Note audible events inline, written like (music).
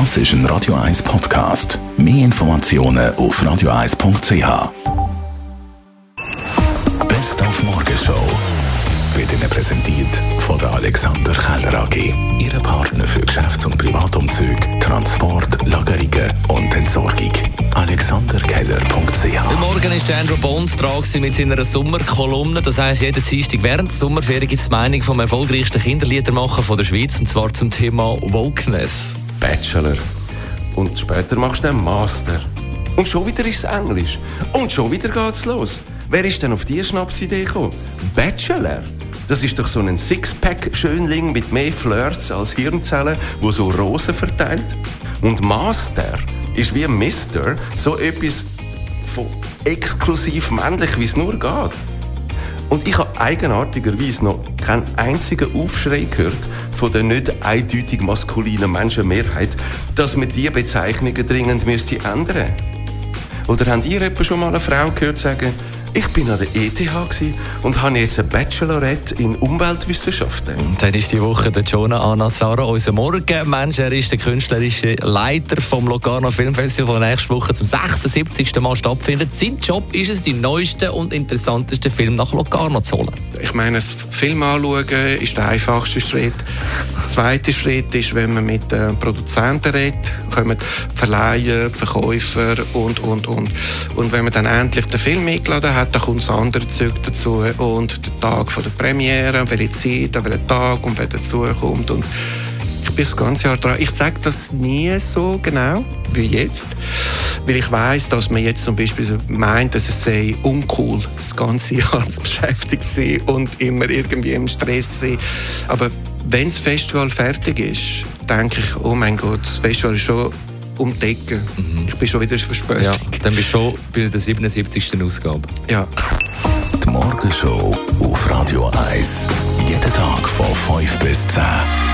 Das ist ein Radio 1 Podcast. Mehr Informationen auf radio1.ch. Best auf Morgenshow wird Ihnen präsentiert von der Alexander Keller AG. Ihre Partner für Geschäfts- und Privatumzug, Transport, Lagerungen und Entsorgung. AlexanderKeller.ch Morgen ist Andrew Bond dran mit seiner Sommerkolumne. Das heisst, jeden Dienstag während der Sommerferien gibt es die Meinung vom erfolgreichsten Kinderliedermacher von der Schweiz, und zwar zum Thema Wokeness. Bachelor. Und später machst du einen Master. Und schon wieder ist es Englisch. Und schon wieder geht's los. Wer ist denn auf diese Schnapsidee gekommen? Bachelor? Das ist doch so ein Sixpack-Schönling mit mehr Flirts als Hirnzellen, wo so Rosen verteilt. Und Master ist wie Mister so etwas von exklusiv männlich, wie es nur geht. Und ich habe eigenartigerweise noch keinen einzigen Aufschrei gehört von der nicht eindeutig maskulinen Menschenmehrheit, dass man diese Bezeichnungen dringend müsste ändern. Oder habt ihr etwa schon mal eine Frau gehört sagen, ich bin an der ETH und habe jetzt ein Bachelorette in Umweltwissenschaften. Und dann ist die Woche der Jonah Anazara, unser Morgenmensch. Er ist der künstlerische Leiter vom Locarno Filmfestival, das nächste Woche zum 76. Mal stattfindet. Sein Job ist es, die neuesten und interessantesten Filme nach Locarno zu holen. Ich meine, das Film anschauen ist der einfachste Schritt. Der zweite Schritt ist, wenn man mit den Produzenten redet, kommen Verleiher, Verkäufer und, und, und. Und wenn man dann endlich den Film eingeladen hat, hat, dann kommt das andere Zeug dazu. Und der Tag von der Premiere, welche Zeit, an welchen Tag und wer dazukommt. Und ich bin das ganze Jahr dran. Ich sage das nie so genau wie jetzt, weil ich weiß, dass man jetzt zum Beispiel meint, dass es sei uncool, das ganze (laughs) Jahr zu beschäftigt sein und immer irgendwie im Stress sein. Aber wenn das Festival fertig ist, denke ich, oh mein Gott, das Festival ist schon um die Ecke. Mhm. Ich bin schon wieder verspätet. Ja, dann bist du schon bei der 77. Ausgabe. Ja. Die Morgenshow auf Radio 1. Jeden Tag von 5 bis 10.